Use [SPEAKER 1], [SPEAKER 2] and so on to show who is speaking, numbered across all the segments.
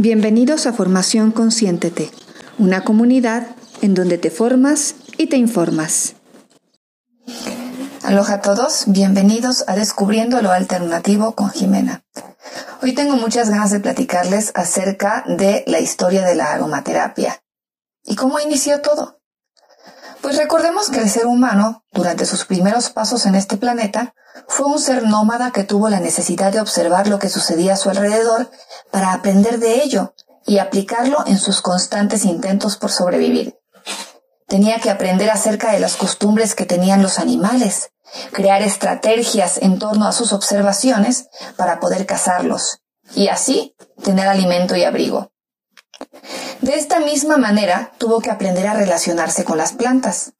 [SPEAKER 1] Bienvenidos a Formación Consciéntete, una comunidad en donde te formas y te informas. Aloha a todos, bienvenidos a Descubriendo lo Alternativo con Jimena. Hoy tengo muchas ganas de platicarles acerca de la historia de la aromaterapia y cómo inició todo. Pues recordemos que el ser humano, durante sus primeros pasos en este planeta, fue un ser nómada que tuvo la necesidad de observar lo que sucedía a su alrededor para aprender de ello y aplicarlo en sus constantes intentos por sobrevivir. Tenía que aprender acerca de las costumbres que tenían los animales, crear estrategias en torno a sus observaciones para poder cazarlos y así tener alimento y abrigo. De esta misma manera tuvo que aprender a relacionarse con las plantas.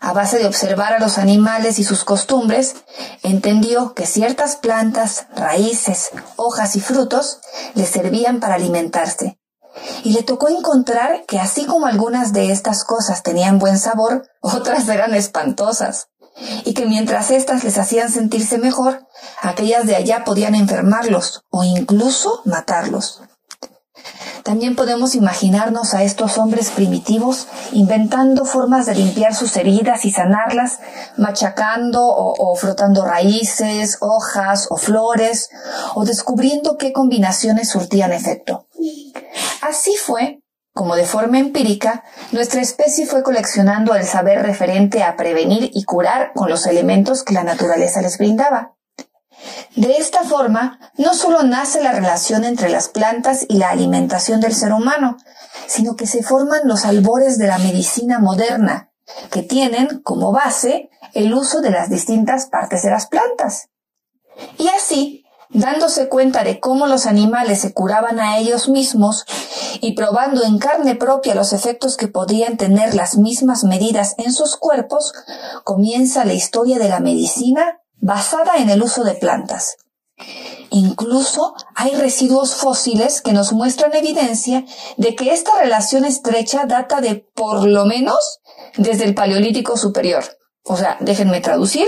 [SPEAKER 1] A base de observar a los animales y sus costumbres, entendió que ciertas plantas, raíces, hojas y frutos le servían para alimentarse. Y le tocó encontrar que así como algunas de estas cosas tenían buen sabor, otras eran espantosas. Y que mientras éstas les hacían sentirse mejor, aquellas de allá podían enfermarlos o incluso matarlos. También podemos imaginarnos a estos hombres primitivos inventando formas de limpiar sus heridas y sanarlas, machacando o, frotando raíces, hojas o flores, o descubriendo qué combinaciones surtían efecto. Así fue como de forma empírica, nuestra especie fue coleccionando el saber referente a prevenir y curar con los elementos que la naturaleza les brindaba. De esta forma, no solo nace la relación entre las plantas y la alimentación del ser humano, sino que se forman los albores de la medicina moderna, que tienen como base el uso de las distintas partes de las plantas. Y así, dándose cuenta de cómo los animales se curaban a ellos mismos y probando en carne propia los efectos que podían tener las mismas medidas en sus cuerpos, comienza la historia de la medicina basada en el uso de plantas. Incluso hay residuos fósiles que nos muestran evidencia de que esta relación estrecha data de por lo menos desde el Paleolítico Superior. O sea, déjenme traducir,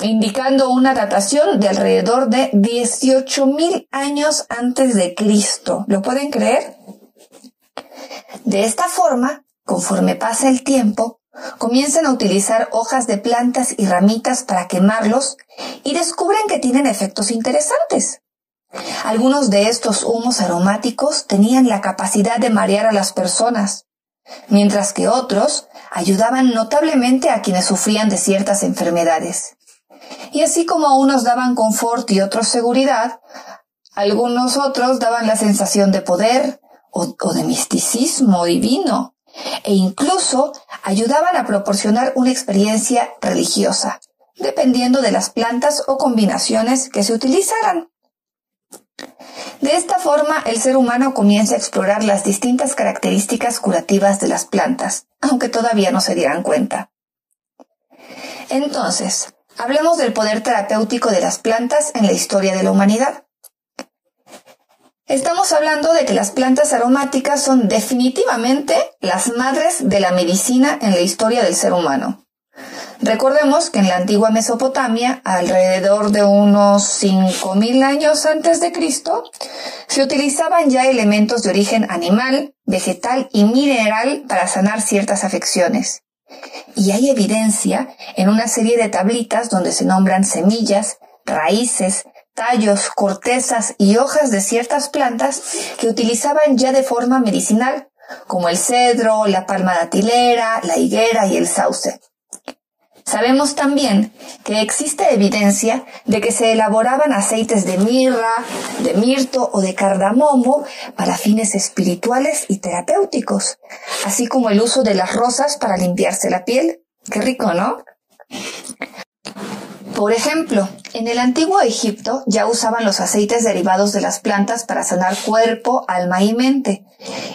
[SPEAKER 1] indicando una datación de alrededor de 18.000 años antes de Cristo. ¿Lo pueden creer? De esta forma, conforme pasa el tiempo, Comienzan a utilizar hojas de plantas y ramitas para quemarlos y descubren que tienen efectos interesantes. Algunos de estos humos aromáticos tenían la capacidad de marear a las personas, mientras que otros ayudaban notablemente a quienes sufrían de ciertas enfermedades. Y así como unos daban confort y otros seguridad, algunos otros daban la sensación de poder o, de misticismo divino e incluso ayudaban a proporcionar una experiencia religiosa, dependiendo de las plantas o combinaciones que se utilizaran. De esta forma, el ser humano comienza a explorar las distintas características curativas de las plantas, aunque todavía no se dieran cuenta. Entonces, hablemos del poder terapéutico de las plantas en la historia de la humanidad. Estamos hablando de que las plantas aromáticas son definitivamente las madres de la medicina en la historia del ser humano. Recordemos que en la antigua Mesopotamia, alrededor de unos 5.000 años antes de Cristo, se utilizaban ya elementos de origen animal, vegetal y mineral para sanar ciertas afecciones. Y hay evidencia en una serie de tablitas donde se nombran semillas, raíces, tallos, cortezas y hojas de ciertas plantas que utilizaban ya de forma medicinal, como el cedro, la palma datilera, la higuera y el sauce. Sabemos también que existe evidencia de que se elaboraban aceites de mirra, de mirto o de cardamomo para fines espirituales y terapéuticos, así como el uso de las rosas para limpiarse la piel. Qué rico, ¿no? Por ejemplo, en el antiguo Egipto ya usaban los aceites derivados de las plantas para sanar cuerpo, alma y mente,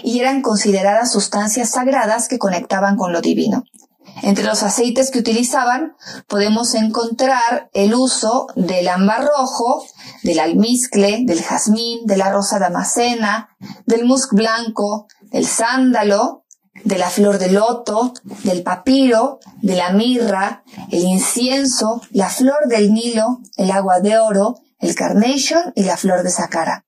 [SPEAKER 1] y eran consideradas sustancias sagradas que conectaban con lo divino. Entre los aceites que utilizaban podemos encontrar el uso del ámbar rojo, del almizcle, del jazmín, de la rosa damascena, del musk blanco, del sándalo, de la flor de loto, del papiro, de la mirra, el incienso, la flor del Nilo, el agua de oro, el carnation y la flor de sacara.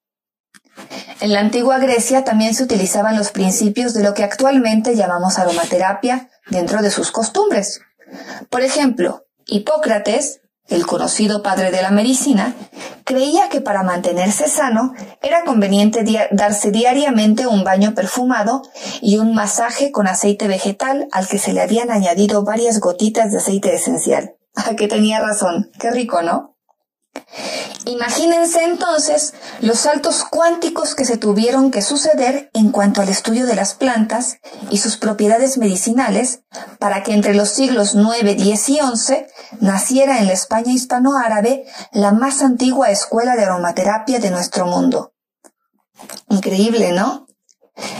[SPEAKER 1] En la antigua Grecia también se utilizaban los principios de lo que actualmente llamamos aromaterapia dentro de sus costumbres. Por ejemplo, Hipócrates, el conocido padre de la medicina, creía que para mantenerse sano era conveniente darse diariamente un baño perfumado y un masaje con aceite vegetal al que se le habían añadido varias gotitas de aceite esencial. Ah, que tenía razón. Qué rico, ¿no? Imagínense entonces los saltos cuánticos que se tuvieron que suceder en cuanto al estudio de las plantas y sus propiedades medicinales para que entre los siglos 9, 10 y 11 naciera en la España hispanoárabe la más antigua escuela de aromaterapia de nuestro mundo. Increíble, ¿no?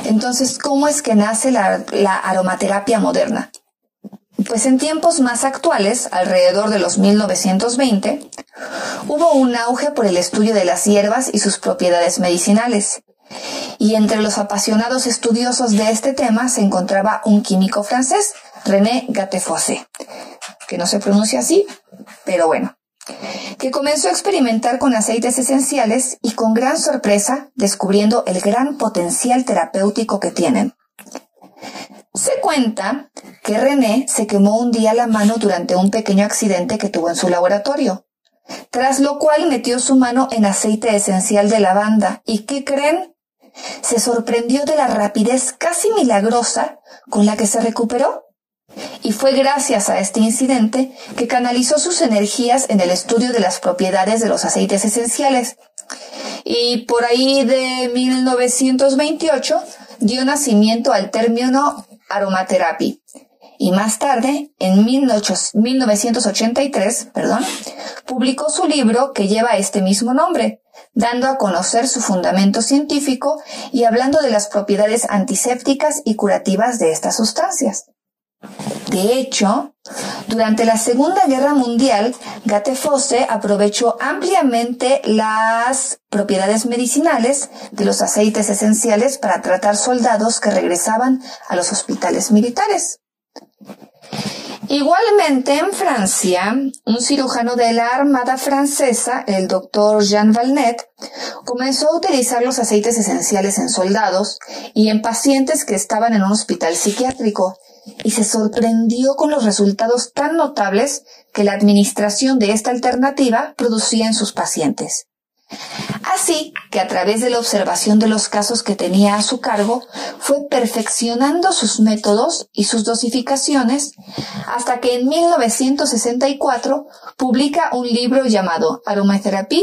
[SPEAKER 1] Entonces, ¿cómo es que nace la, la aromaterapia moderna? Pues en tiempos más actuales, alrededor de los 1920, hubo un auge por el estudio de las hierbas y sus propiedades medicinales. Y entre los apasionados estudiosos de este tema se encontraba un químico francés, René Gattefossé, que no se pronuncia así, pero bueno, que comenzó a experimentar con aceites esenciales y con gran sorpresa descubriendo el gran potencial terapéutico que tienen. Se cuenta que René se quemó un día la mano durante un pequeño accidente que tuvo en su laboratorio, tras lo cual metió su mano en aceite esencial de lavanda. ¿Y qué creen? Se sorprendió de la rapidez casi milagrosa con la que se recuperó. Y fue gracias a este incidente que canalizó sus energías en el estudio de las propiedades de los aceites esenciales. Y por ahí de 1928 dio nacimiento al término aromaterapia. Y más tarde, en 1983, perdón, publicó su libro que lleva este mismo nombre, dando a conocer su fundamento científico y hablando de las propiedades antisépticas y curativas de estas sustancias. De hecho, durante la Segunda Guerra Mundial, Gattefossé aprovechó ampliamente las propiedades medicinales de los aceites esenciales para tratar soldados que regresaban a los hospitales militares. Igualmente en Francia, un cirujano de la Armada francesa, el doctor Jean Valnet, comenzó a utilizar los aceites esenciales en soldados y en pacientes que estaban en un hospital psiquiátrico y se sorprendió con los resultados tan notables que la administración de esta alternativa producía en sus pacientes. Así que a través de la observación de los casos que tenía a su cargo, fue perfeccionando sus métodos y sus dosificaciones hasta que en 1964 publica un libro llamado Aromaterapia,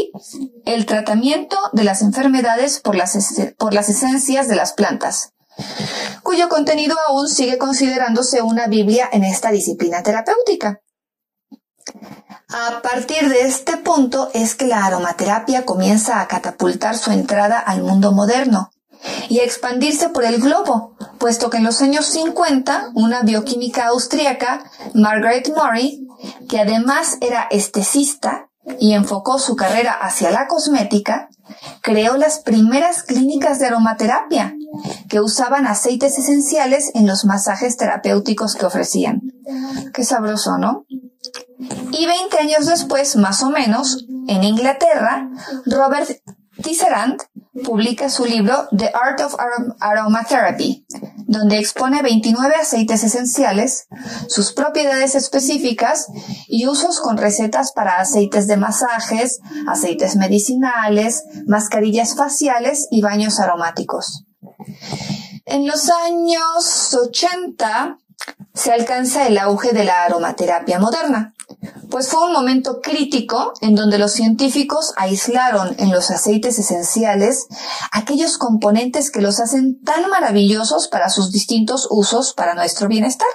[SPEAKER 1] el tratamiento de las enfermedades por las, por las esencias de las plantas, cuyo contenido aún sigue considerándose una Biblia en esta disciplina terapéutica. A partir de este punto es que la aromaterapia comienza a catapultar su entrada al mundo moderno y a expandirse por el globo, puesto que en los años 50 una bioquímica austríaca, Margaret Murray, que además era estesista y enfocó su carrera hacia la cosmética, creó las primeras clínicas de aromaterapia que usaban aceites esenciales en los masajes terapéuticos que ofrecían. Qué sabroso, ¿no? Y 20 años después, más o menos, en Inglaterra, Robert Tisserand publica su libro The Art of Aromatherapy, donde expone 29 aceites esenciales, sus propiedades específicas y usos con recetas para aceites de masajes, aceites medicinales, mascarillas faciales y baños aromáticos. En los años 80 se alcanza el auge de la aromaterapia moderna, pues fue un momento crítico en donde los científicos aislaron en los aceites esenciales aquellos componentes que los hacen tan maravillosos para sus distintos usos para nuestro bienestar.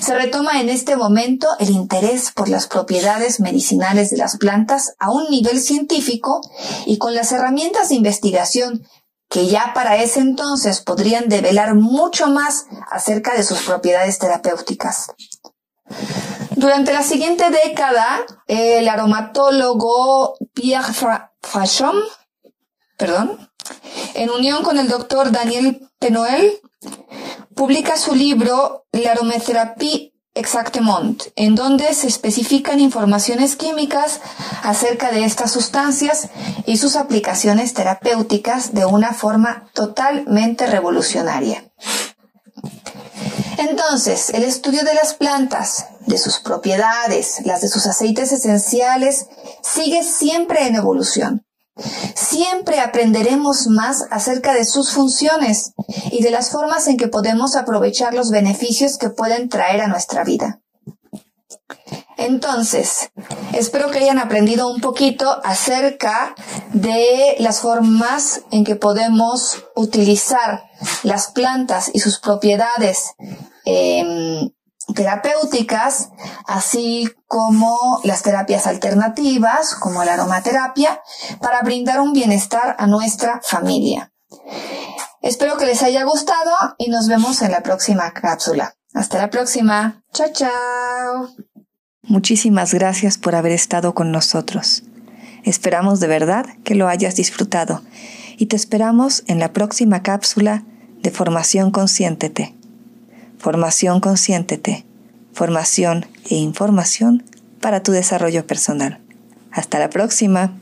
[SPEAKER 1] Se retoma en este momento el interés por las propiedades medicinales de las plantas a un nivel científico y con las herramientas de investigación que ya para ese entonces podrían develar mucho más acerca de sus propiedades terapéuticas. Durante la siguiente década, el aromatólogo Pierre Fachon, perdón, en unión con el doctor Daniel Penoel, publica su libro La aromaterapia Exactemont, en donde se especifican informaciones químicas acerca de estas sustancias y sus aplicaciones terapéuticas de una forma totalmente revolucionaria. Entonces, el estudio de las plantas, de sus propiedades, las de sus aceites esenciales, sigue siempre en evolución. Siempre aprenderemos más acerca de sus funciones y de las formas en que podemos aprovechar los beneficios que pueden traer a nuestra vida. Entonces, espero que hayan aprendido un poquito acerca de las formas en que podemos utilizar las plantas y sus propiedades em, terapéuticas, así como las terapias alternativas, como la aromaterapia, para brindar un bienestar a nuestra familia. Espero que les haya gustado y nos vemos en la próxima cápsula. Hasta la próxima. Chao, chao.
[SPEAKER 2] Muchísimas gracias por haber estado con nosotros. Esperamos de verdad que lo hayas disfrutado y te esperamos en la próxima cápsula de Formación Consciéntete. Formación Consciéntete. Formación e información para tu desarrollo personal. Hasta la próxima.